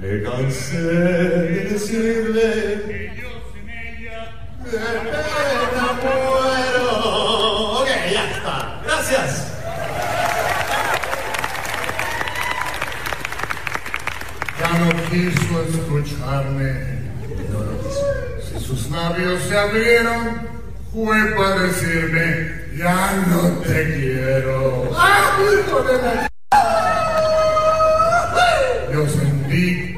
me cansé de decirle que yo sin ella de pena muero. Ok, ya está. Gracias. Ya no quiso escucharme. Si sus labios se abrieron, fue para decirme, ya no te quiero. ¡Ah, hijo de la Yo sentí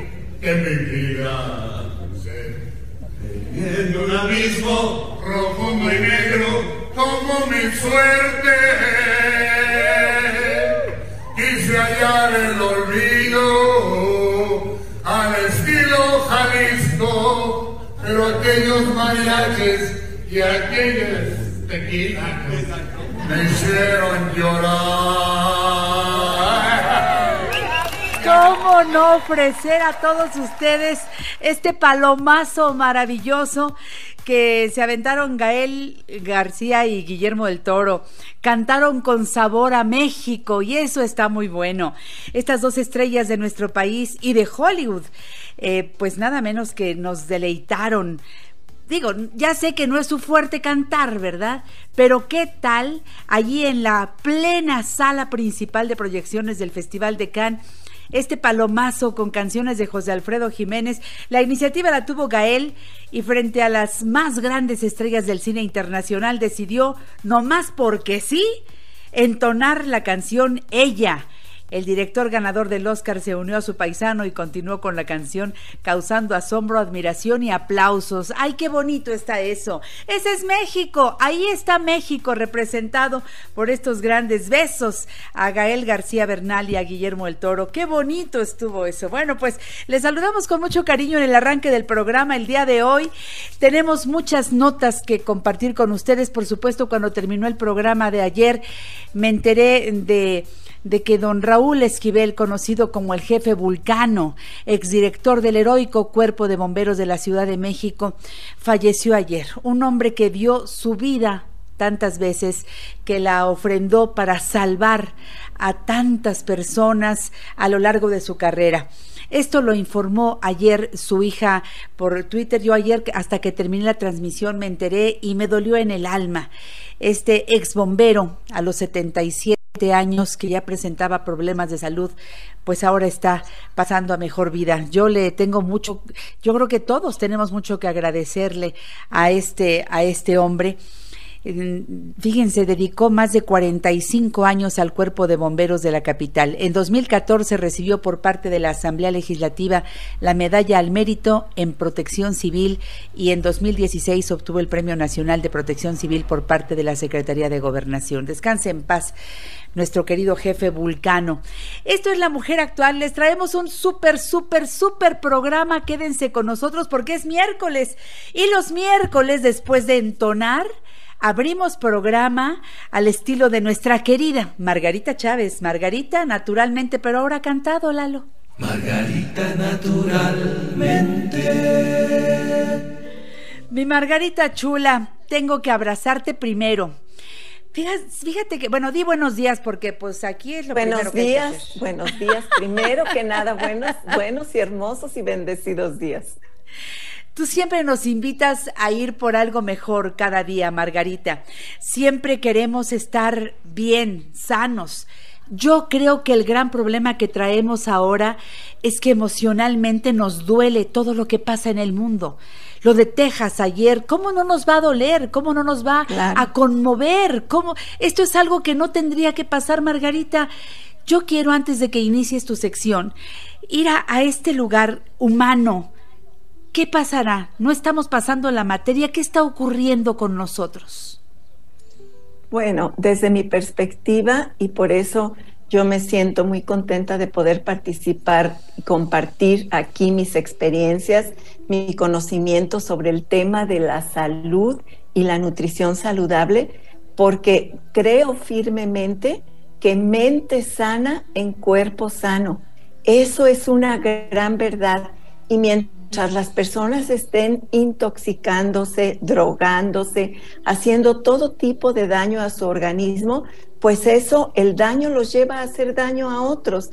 que mi vida se en un abismo profundo y negro como mi suerte. Quise hallar el olvido al estilo Jalisco, pero aquellos mariachis y aquellas tequilas me hicieron llorar. ¿Cómo no ofrecer a todos ustedes este palomazo maravilloso que se aventaron Gael García y Guillermo del Toro? Cantaron con sabor a México y eso está muy bueno. Estas dos estrellas de nuestro país y de Hollywood, eh, pues nada menos que nos deleitaron digo, ya sé que no es su fuerte cantar, ¿verdad? Pero ¿qué tal allí en la plena sala principal de proyecciones del Festival de Cannes? Este palomazo con canciones de José Alfredo Jiménez. La iniciativa la tuvo Gael y frente a las más grandes estrellas del cine internacional decidió, no más porque sí, entonar la canción Ella el director ganador del Oscar se unió a su paisano y continuó con la canción causando asombro, admiración y aplausos. ¡Ay, qué bonito está eso! Ese es México. Ahí está México representado por estos grandes besos a Gael García Bernal y a Guillermo el Toro. ¡Qué bonito estuvo eso! Bueno, pues les saludamos con mucho cariño en el arranque del programa el día de hoy. Tenemos muchas notas que compartir con ustedes. Por supuesto, cuando terminó el programa de ayer, me enteré de de que don Raúl Esquivel, conocido como el jefe Vulcano, exdirector del heroico Cuerpo de Bomberos de la Ciudad de México, falleció ayer. Un hombre que dio su vida tantas veces, que la ofrendó para salvar a tantas personas a lo largo de su carrera. Esto lo informó ayer su hija por Twitter. Yo ayer, hasta que terminé la transmisión, me enteré y me dolió en el alma. Este ex bombero a los 77 años que ya presentaba problemas de salud, pues ahora está pasando a mejor vida. Yo le tengo mucho, yo creo que todos tenemos mucho que agradecerle a este, a este hombre fíjense, dedicó más de 45 años al cuerpo de bomberos de la capital. En 2014 recibió por parte de la Asamblea Legislativa la medalla al mérito en protección civil y en 2016 obtuvo el Premio Nacional de Protección Civil por parte de la Secretaría de Gobernación. Descanse en paz nuestro querido jefe Vulcano. Esto es La Mujer Actual. Les traemos un súper, súper, súper programa. Quédense con nosotros porque es miércoles. Y los miércoles, después de entonar, abrimos programa al estilo de nuestra querida Margarita Chávez. Margarita, naturalmente, pero ahora cantado, Lalo. Margarita naturalmente. Mi Margarita chula, tengo que abrazarte primero. Fíjate, fíjate que, bueno, di buenos días porque pues aquí es lo buenos primero que días, hay que hacer. buenos días. Primero que nada, buenos, buenos y hermosos y bendecidos días. Tú siempre nos invitas a ir por algo mejor cada día, Margarita. Siempre queremos estar bien, sanos. Yo creo que el gran problema que traemos ahora es que emocionalmente nos duele todo lo que pasa en el mundo. Lo de Texas ayer, ¿cómo no nos va a doler? ¿Cómo no nos va Claro. a conmover? ¿Cómo? Esto es algo que no tendría que pasar, Margarita. Yo quiero, antes de que inicies tu sección, ir a, a este lugar humano. ¿Qué pasará? No estamos pasando la materia. ¿Qué está ocurriendo con nosotros? Bueno, desde mi perspectiva, y por eso Yo me siento muy contenta de poder participar y compartir aquí mis experiencias, mi conocimiento sobre el tema de la salud y la nutrición saludable, porque creo firmemente que mente sana en cuerpo sano. Eso es una gran verdad. Y mientras las personas estén intoxicándose, drogándose, haciendo todo tipo de daño a su organismo, pues eso, el daño los lleva a hacer daño a otros.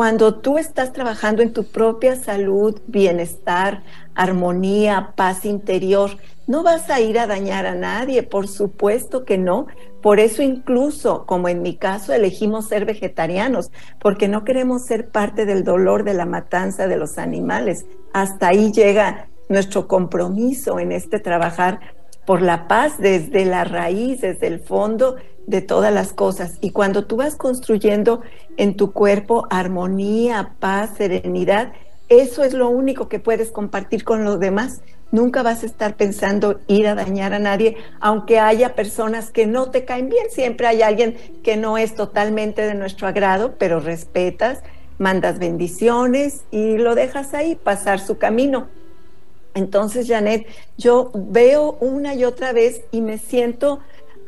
Cuando tú estás trabajando en tu propia salud, bienestar, armonía, paz interior, no vas a ir a dañar a nadie, por supuesto que no. Por eso incluso, como en mi caso, elegimos ser vegetarianos, porque no queremos ser parte del dolor de la matanza de los animales. Hasta ahí llega nuestro compromiso en este trabajar por la paz desde la raíz, desde el fondo de todas las cosas. Y cuando tú vas construyendo en tu cuerpo armonía, paz, serenidad, eso es lo único que puedes compartir con los demás. Nunca vas a estar pensando ir a dañar a nadie, aunque haya personas que no te caen bien. Siempre hay alguien que no es totalmente de nuestro agrado, pero respetas, mandas bendiciones y lo dejas ahí pasar su camino. Entonces, Janet, yo veo una y otra vez y me siento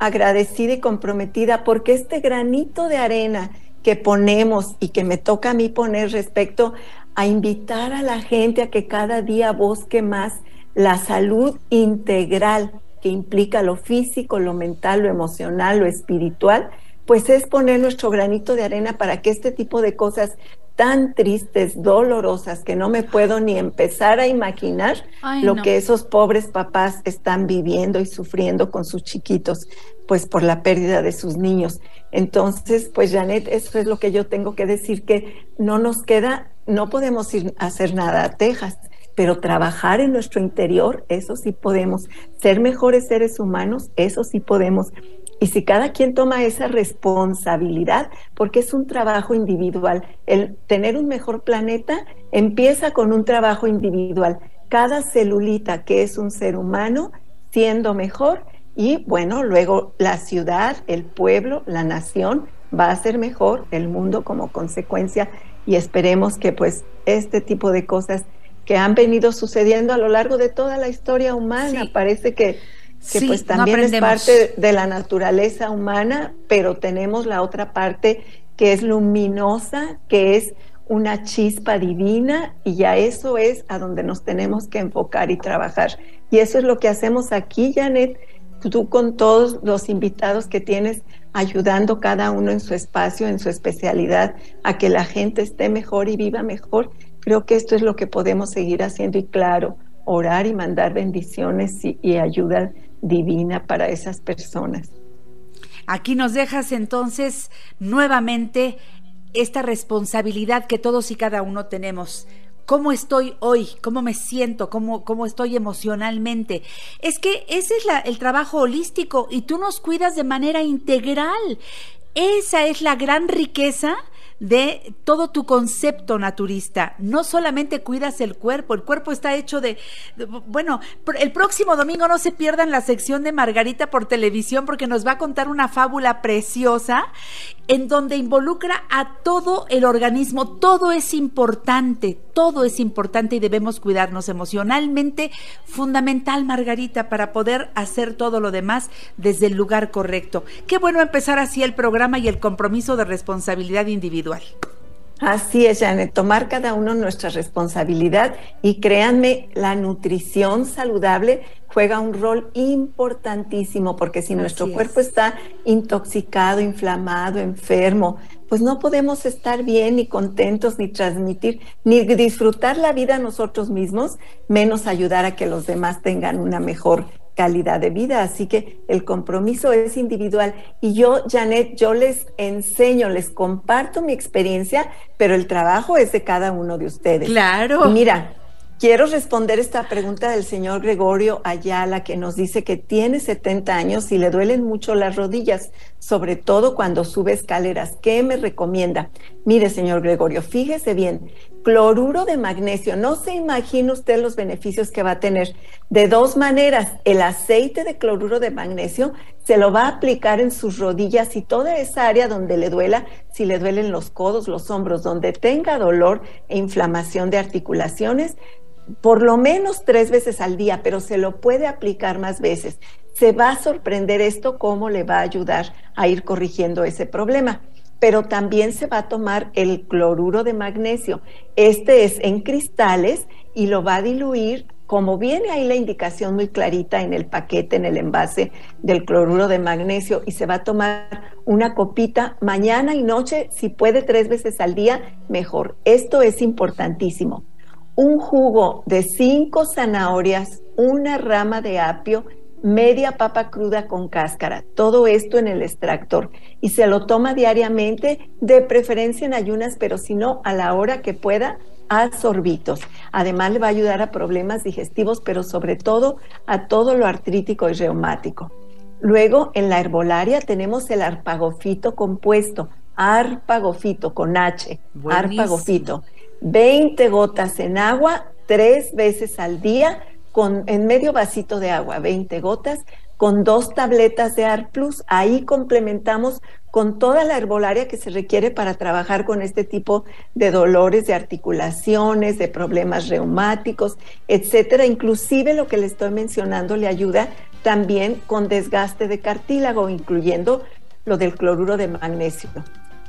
agradecida y comprometida porque este granito de arena que ponemos y que me toca a mí poner respecto a invitar a la gente a que cada día busque más la salud integral que implica lo físico, lo mental, lo emocional, lo espiritual, pues es poner nuestro granito de arena para que este tipo de cosas tan tristes, dolorosas, que no me puedo ni empezar a imaginar lo que esos pobres papás están viviendo y sufriendo con sus chiquitos, pues por la pérdida de sus niños. Entonces, pues Janet, eso es lo que yo tengo que decir, que no nos queda, no podemos ir a hacer nada a Texas, pero trabajar en nuestro interior, eso sí podemos. Ser mejores seres humanos, eso sí podemos. Y si cada quien toma esa responsabilidad, porque es un trabajo individual, el tener un mejor planeta empieza con un trabajo individual. Cada celulita que es un ser humano siendo mejor y bueno, luego la ciudad, el pueblo, la nación va a ser mejor, el mundo como consecuencia. Y esperemos que pues este tipo de cosas que han venido sucediendo a lo largo de toda la historia humana, parece que que pues también es parte de la naturaleza humana, pero tenemos la otra parte que es luminosa, que es una chispa divina y ya eso es a donde nos tenemos que enfocar y trabajar. Y eso es lo que hacemos aquí, Janet, tú con todos los invitados que tienes, ayudando cada uno en su espacio, en su especialidad, a que la gente esté mejor y viva mejor. Creo que esto es lo que podemos seguir haciendo y claro, orar y mandar bendiciones y, y ayuda divina para esas personas. Aquí nos dejas entonces nuevamente esta responsabilidad que todos y cada uno tenemos. ¿Cómo estoy hoy? ¿Cómo me siento? ¿Cómo, cómo estoy emocionalmente? Es que ese es el trabajo holístico y tú nos cuidas de manera integral. Esa es la gran riqueza de todo tu concepto naturista. No solamente cuidas el cuerpo, el cuerpo está hecho de, bueno, el próximo domingo no se pierdan la sección de Margarita por televisión porque nos va a contar una fábula preciosa en donde involucra a todo el organismo. Todo es importante, todo es importante y debemos cuidarnos emocionalmente. Fundamental, Margarita, para poder hacer todo lo demás desde el lugar correcto. Qué bueno empezar así el programa y el compromiso de responsabilidad individual. Así es, Janet, tomar cada uno nuestra responsabilidad y créanme, la nutrición saludable juega un rol importantísimo porque si nuestro cuerpo está intoxicado, inflamado, enfermo, pues no podemos estar bien ni contentos ni transmitir ni disfrutar la vida nosotros mismos, menos ayudar a que los demás tengan una mejor calidad de vida. Así que el compromiso es individual. Y yo, Janet, yo les enseño, les comparto mi experiencia, pero el trabajo es de cada uno de ustedes. Claro. mira, quiero responder esta pregunta del señor Gregorio Ayala, que nos dice que tiene 70 años y le duelen mucho las rodillas, sobre todo cuando sube escaleras. ¿Qué me recomienda? Mire, señor Gregorio, fíjese bien, cloruro de magnesio. No se imagina usted los beneficios que va a tener. De dos maneras, el aceite de cloruro de magnesio se lo va a aplicar en sus rodillas y toda esa área donde le duela, si le duelen los codos, los hombros, donde tenga dolor e inflamación de articulaciones, por lo menos tres veces al día, pero se lo puede aplicar más veces. Se va a sorprender esto cómo le va a ayudar a ir corrigiendo ese problema pero también se va a tomar el cloruro de magnesio. Este es en cristales y lo va a diluir, como viene ahí la indicación muy clarita en el paquete, en el envase del cloruro de magnesio, y se va a tomar una copita mañana y noche, si puede tres veces al día, mejor. Esto es importantísimo. Un jugo de cinco zanahorias, una rama de apio, media papa cruda con cáscara, todo esto en el extractor y se lo toma diariamente, de preferencia en ayunas, pero si no, a la hora que pueda, a sorbitos. Además le va a ayudar a problemas digestivos, pero sobre todo a todo lo artrítico y reumático. Luego, en la herbolaria tenemos el arpagofito compuesto, arpagofito con H, arpagofito. 20 gotas en agua tres veces al día con, en medio vasito de agua, 20 gotas, con dos tabletas de AR Plus. Ahí complementamos con toda la herbolaria que se requiere para trabajar con este tipo de dolores de articulaciones, de problemas reumáticos, etcétera. Inclusive lo que le estoy mencionando le ayuda también con desgaste de cartílago, incluyendo lo del cloruro de magnesio.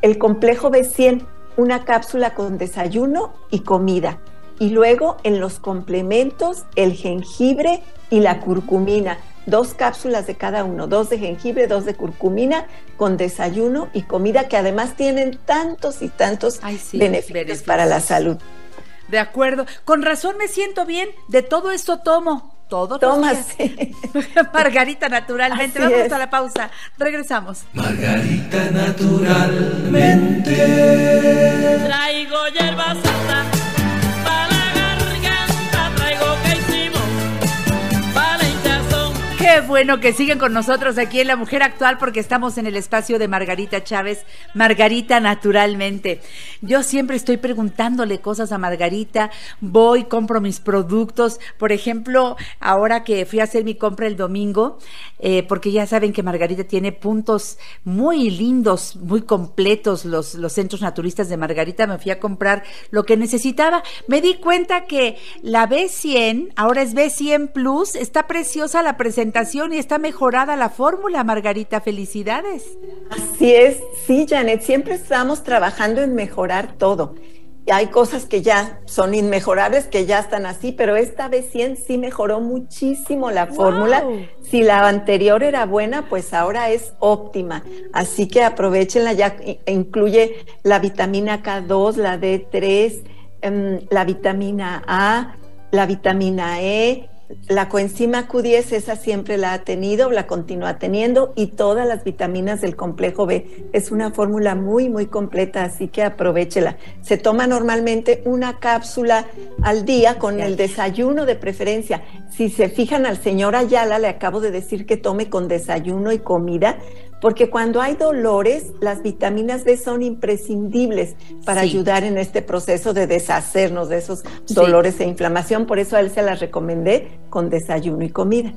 El complejo B100, una cápsula con desayuno y comida y luego en los complementos el jengibre y la curcumina. Dos cápsulas de cada uno, dos de jengibre, dos de curcumina, con desayuno y comida que además tienen tantos y tantos beneficios para la salud. De acuerdo. Con razón me siento bien. De todo esto tomo. Todo Tomas. Margarita, naturalmente. Vamos a la pausa. Regresamos. Margarita, naturalmente. Traigo hierba santa Bueno que siguen con nosotros aquí en La Mujer Actual porque estamos en el espacio de Margarita Chávez, Margarita naturalmente. Yo siempre estoy preguntándole cosas a Margarita, voy, compro mis productos. Por ejemplo, ahora que fui a hacer mi compra el domingo, eh, porque ya saben que Margarita tiene puntos muy lindos, muy completos, los, los centros naturistas de Margarita, me fui a comprar lo que necesitaba. Me di cuenta que la B100, ahora es B100 Plus, está preciosa la presentación y está mejorada la fórmula, Margarita. Felicidades. Así es, sí, Janet, siempre estamos trabajando en mejorar todo. Y hay cosas que ya son inmejorables, que ya están así, pero esta vez 100 sí mejoró muchísimo la fórmula. Si la anterior era buena, pues ahora es óptima. Así que aprovechenla, ya incluye la vitamina K2, la D3, em, la vitamina A, la vitamina E, la coenzima Q10, esa siempre la ha tenido, la continúa teniendo y todas las vitaminas del complejo B. Es una fórmula muy, muy completa, así que aprovechela. Se toma normalmente una cápsula al día con el desayuno de preferencia. Si se fijan al señor Ayala, le acabo de decir que tome con desayuno y comida, porque cuando hay dolores, las vitaminas B son imprescindibles para ayudar en este proceso de deshacernos de esos dolores e inflamación. Por eso a él se las recomendé con desayuno y comida.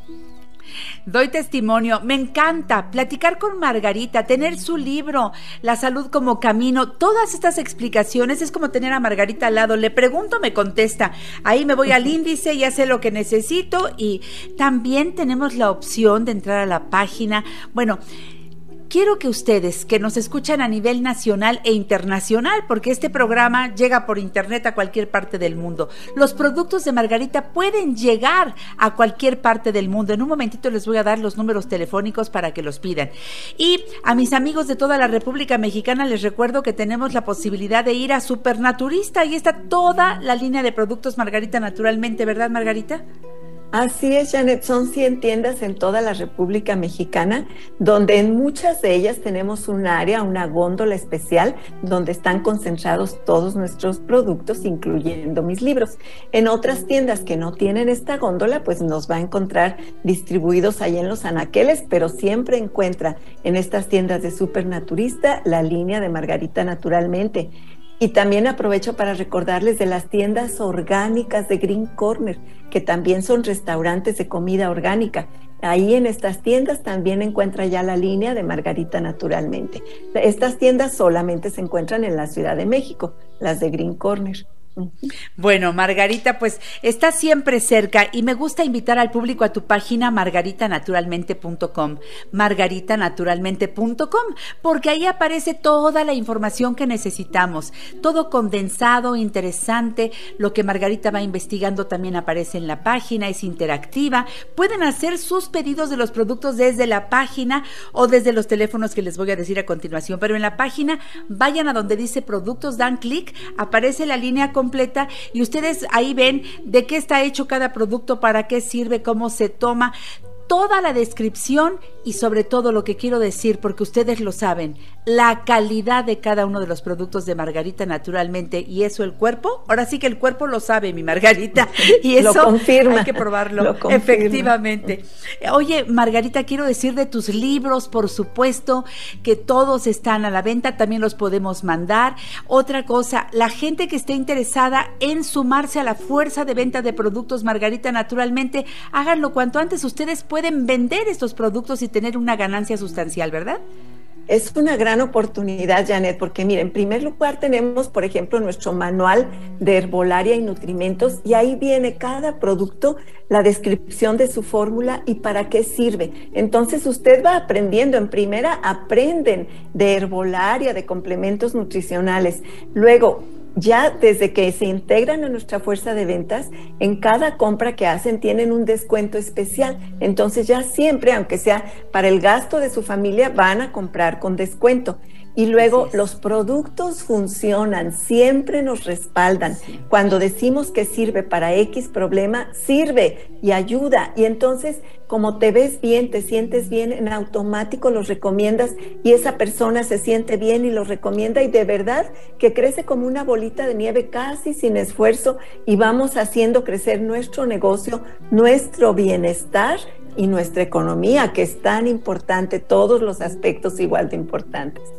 Doy testimonio, me encanta platicar con Margarita, tener su libro, La salud como camino, todas estas explicaciones es como tener a Margarita al lado, le pregunto, me contesta, ahí me voy al índice, ya sé lo que necesito y también tenemos la opción de entrar a la página, bueno, quiero que ustedes que nos escuchan a nivel nacional e internacional, porque este programa llega por internet a cualquier parte del mundo, los productos de Margarita pueden llegar a cualquier parte del mundo. En un momentito les voy a dar los números telefónicos para que los pidan. Y a mis amigos de toda la República Mexicana les recuerdo que tenemos la posibilidad de ir a Supernaturista. y está toda la línea de productos Margarita naturalmente, ¿verdad Margarita? Así es, Janet, son 100 tiendas en toda la República Mexicana, donde en muchas de ellas tenemos un área, una góndola especial, donde están concentrados todos nuestros productos, incluyendo mis libros. En otras tiendas que no tienen esta góndola, pues nos va a encontrar distribuidos ahí en los anaqueles, pero siempre encuentra en estas tiendas de Supernaturista la línea de Margarita Naturalmente Y también aprovecho para recordarles de las tiendas orgánicas de Green Corner, que también son restaurantes de comida orgánica. Ahí en estas tiendas también encuentra ya la línea de Margarita Naturalmente. Estas tiendas solamente se encuentran en la Ciudad de México, las de Green Corner. Bueno, Margarita, pues está siempre cerca y me gusta invitar al público a tu página margaritanaturalmente.com, margaritanaturalmente.com, porque ahí aparece toda la información que necesitamos, todo condensado, interesante, lo que Margarita va investigando también aparece en la página, es interactiva, pueden hacer sus pedidos de los productos desde la página o desde los teléfonos que les voy a decir a continuación, pero en la página vayan a donde dice productos, dan clic, aparece la línea con completa y ustedes ahí ven de qué está hecho cada producto, para qué sirve, cómo se toma toda la descripción y sobre todo lo que quiero decir, porque ustedes lo saben, la calidad de cada uno de los productos de Margarita naturalmente y eso el cuerpo, ahora sí que el cuerpo lo sabe, mi Margarita, y eso confirma, hay que probarlo, efectivamente. Oye, Margarita, quiero decir de tus libros, por supuesto, que todos están a la venta, también los podemos mandar. Otra cosa, la gente que esté interesada en sumarse a la fuerza de venta de productos Margarita naturalmente, háganlo cuanto antes, ustedes pueden vender estos productos y tener una ganancia sustancial, ¿verdad? Es una gran oportunidad, Janet, porque mire, en primer lugar tenemos, por ejemplo, nuestro manual de herbolaria y nutrimentos y ahí viene cada producto, la descripción de su fórmula y para qué sirve. Entonces usted va aprendiendo, en primera aprenden de herbolaria, de complementos nutricionales. Luego, ya desde que se integran a nuestra fuerza de ventas, en cada compra que hacen tienen un descuento especial. Entonces ya siempre, aunque sea para el gasto de su familia, van a comprar con descuento. Y luego los productos funcionan, siempre nos respaldan. Cuando decimos que sirve para X problema, sirve y ayuda. Y entonces, como te ves bien, te sientes bien, en automático los recomiendas y esa persona se siente bien y los recomienda y de verdad que crece como una bolita de nieve casi sin esfuerzo y vamos haciendo crecer nuestro negocio, nuestro bienestar y nuestra economía, que es tan importante, todos los aspectos igual de importantes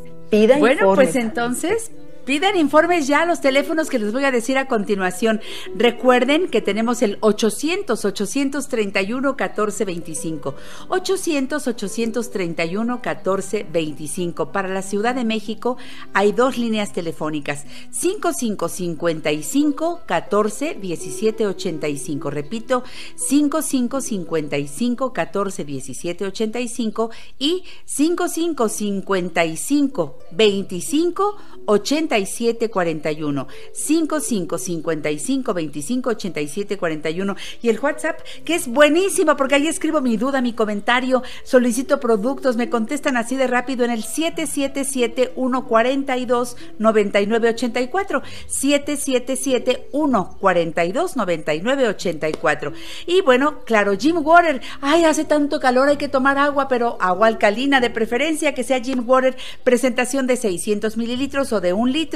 bueno, pues entonces Pidan informes ya a los teléfonos que les voy a decir a continuación. Recuerden que tenemos el 800-831-1425. 800-831-1425. Para la Ciudad de México hay dos líneas telefónicas. 5555-14-1785. Repito, 5555-14-1785 y 5555-25-80 8741 55 55 25 87 41 y el WhatsApp que es buenísimo porque ahí escribo mi duda, mi comentario, solicito productos, me contestan así de rápido en el 777 142 9984 777 142 9984 y bueno, claro, Jim Water, ay, hace tanto calor, hay que tomar agua, pero agua alcalina de preferencia que sea Jim Water, presentación de 600 mililitros o de un litro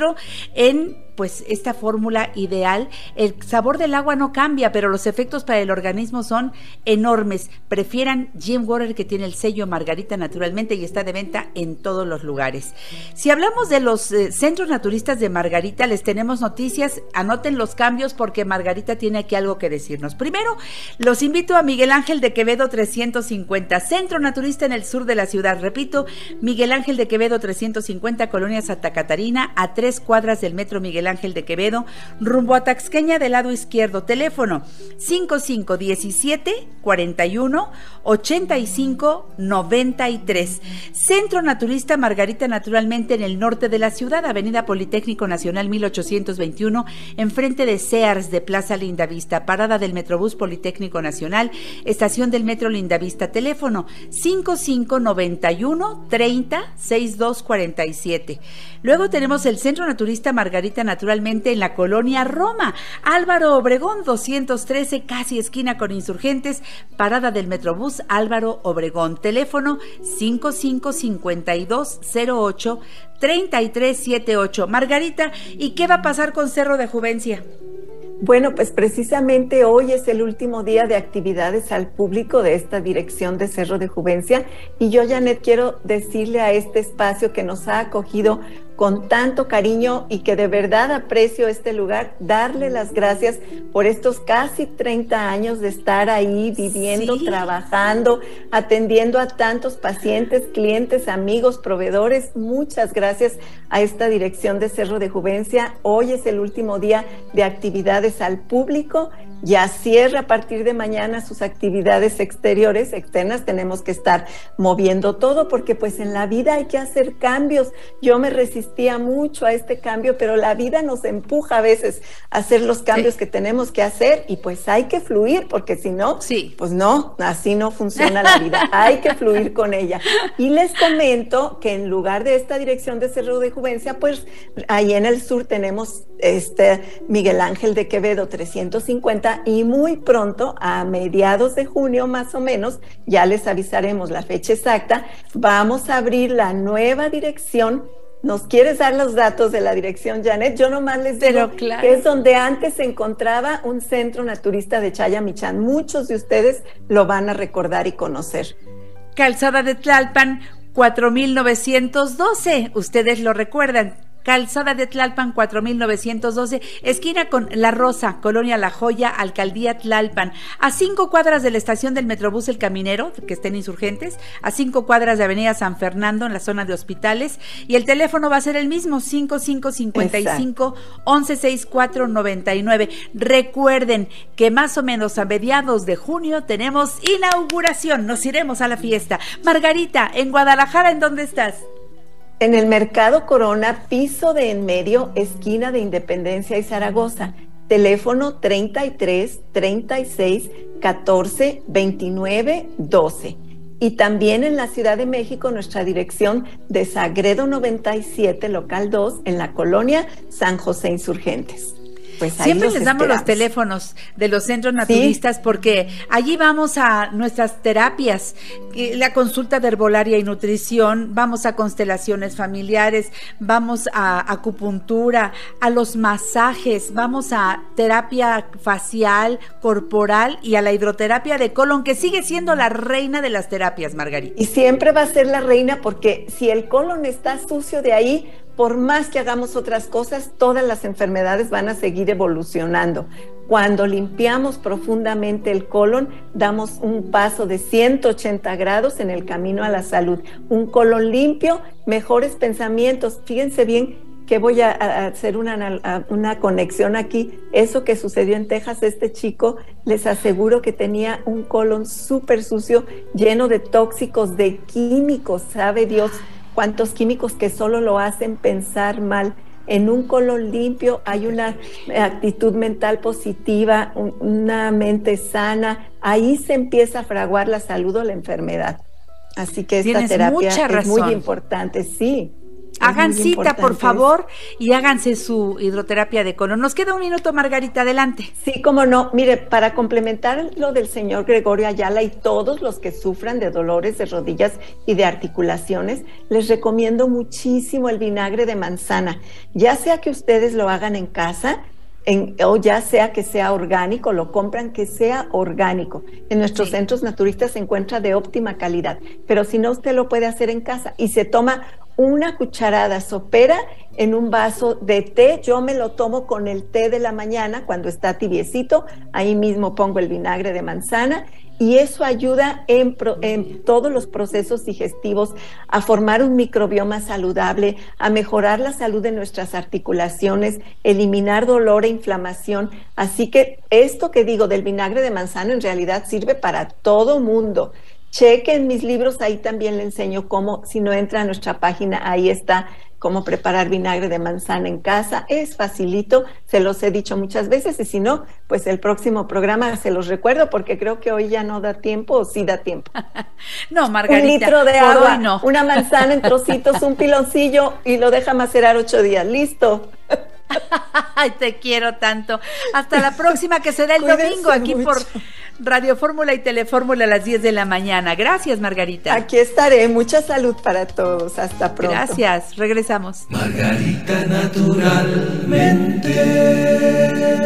en pues esta fórmula ideal. El sabor del agua no cambia, pero los efectos para el organismo son enormes. Prefieran Jim Water que tiene el sello Margarita naturalmente y está de venta en todos los lugares. Si hablamos de los eh, centros naturistas de Margarita, les tenemos noticias. Anoten los cambios porque Margarita tiene aquí algo que decirnos. Primero, los invito a Miguel Ángel de Quevedo 350, centro naturista en el sur de la ciudad. Repito, Miguel Ángel de Quevedo 350, Colonia Santa Catarina, a tres cuadras del metro Miguel Ángel de Quevedo, rumbo a Taxqueña del lado izquierdo. Teléfono 5517 41 85 93. Centro Naturista Margarita Naturalmente en el norte de la ciudad, Avenida Politécnico Nacional 1821, enfrente de Sears de Plaza Lindavista, parada del Metrobús Politécnico Nacional, estación del Metro Lindavista, teléfono 5591 30 6247. Luego tenemos el Centro Naturista Margarita Naturalmente en la colonia Roma, Álvaro Obregón 213, casi esquina con insurgentes, parada del Metrobús Álvaro Obregón, teléfono 555208 3378. Margarita, ¿y qué va a pasar con Cerro de Juvencia? Bueno, pues precisamente hoy es el último día de actividades al público de esta dirección de Cerro de Juvencia y yo, Janet, quiero decirle a este espacio que nos ha acogido con tanto cariño y que de verdad aprecio este lugar, darle las gracias por estos casi 30 años de estar ahí viviendo, trabajando, atendiendo a tantos pacientes, clientes, amigos, proveedores. Muchas gracias a esta dirección de Cerro de Juvencia. Hoy es el último día de actividades al público. Ya cierra a partir de mañana sus actividades exteriores, externas. Tenemos que estar moviendo todo porque pues en la vida hay que hacer cambios. Yo me resistía mucho a este cambio, pero la vida nos empuja a veces a hacer los cambios que tenemos que hacer y pues hay que fluir porque si no, sí. pues no, así no funciona la vida. hay que fluir con ella. Y les comento que en lugar de esta dirección de Cerro de Juvencia, pues ahí en el sur tenemos este Miguel Ángel de Quevedo 350 y muy pronto, a mediados de junio más o menos, ya les avisaremos la fecha exacta, vamos a abrir la nueva dirección ¿Nos quieres dar los datos de la dirección, Janet? Yo nomás les digo que es donde antes se encontraba un centro naturista de Chayamichán. Muchos de ustedes lo van a recordar y conocer. Calzada de Tlalpan, 4912. Ustedes lo recuerdan. Calzada de Tlalpan 4912, esquina con La Rosa, Colonia La Joya, Alcaldía Tlalpan, a cinco cuadras de la estación del Metrobús El Caminero, que estén insurgentes, a cinco cuadras de Avenida San Fernando, en la zona de hospitales, y el teléfono va a ser el mismo, 5555 116499. Recuerden que más o menos a mediados de junio tenemos inauguración, nos iremos a la fiesta. Margarita, en Guadalajara, ¿en dónde estás? En el Mercado Corona, piso de en medio, esquina de Independencia y Zaragoza. Teléfono 33 36 14 29 12. Y también en la Ciudad de México, nuestra dirección de Sagredo 97, local 2, en la colonia San José Insurgentes. Pues Siempre les damos los teléfonos de los centros naturistas porque allí vamos a nuestras terapias, la consulta de herbolaria y nutrición, vamos a constelaciones familiares, vamos a acupuntura, a los masajes, vamos a terapia facial, corporal y a la hidroterapia de colon, que sigue siendo la reina de las terapias, Margarita. Y siempre va a ser la reina porque si el colon está sucio de ahí, por más que hagamos otras cosas, todas las enfermedades van a seguir evolucionando. Cuando limpiamos profundamente el colon, damos un paso de 180 grados en el camino a la salud. Un colon limpio, mejores pensamientos. Fíjense bien que voy a, hacer una, una, conexión aquí. Eso que sucedió en Texas, este chico, les aseguro que tenía un colon súper sucio, lleno de tóxicos, de químicos, sabe Dios cuántos químicos que solo lo hacen pensar mal. En un colon limpio hay una actitud mental positiva, una mente sana. Ahí se empieza a fraguar la salud o la enfermedad. Así que esta terapia es muy importante, sí. Hagan cita, por favor, y háganse su hidroterapia de colon. Nos queda un minuto, Margarita, adelante. Sí, como no. Mire, para complementar lo del señor Gregorio Ayala y todos los que sufran de dolores de rodillas y de articulaciones, les recomiendo muchísimo el vinagre de manzana. Ya sea que ustedes lo hagan en casa, o ya sea que sea orgánico, lo compran que sea orgánico. En nuestros centros naturistas se encuentra de óptima calidad, pero si no, usted lo puede hacer en casa y se toma una cucharada sopera en un vaso de té. Yo me lo tomo con el té de la mañana cuando está tibiecito. Ahí mismo pongo el vinagre de manzana y eso ayuda en, en, todos los procesos digestivos a formar un microbioma saludable, a mejorar la salud de nuestras articulaciones, eliminar dolor e inflamación. Así que esto que digo del vinagre de manzana en realidad sirve para todo mundo. Chequen mis libros, ahí también le enseño cómo, si no entra a nuestra página, ahí está cómo preparar vinagre de manzana en casa. Es facilito, se los he dicho muchas veces y si no, pues el próximo programa se los recuerdo porque creo que hoy ya no da tiempo o sí da tiempo. no, Margarita. Un litro de agua, una manzana en trocitos, un piloncillo y lo deja macerar ocho días. Listo. Ay, te quiero tanto. Hasta la próxima que será el domingo aquí por Radio Fórmula y Telefórmula a las 10 de la mañana. Gracias, Margarita. Aquí estaré. Mucha salud para todos. Hasta pronto. Gracias. Regresamos. Margarita, naturalmente.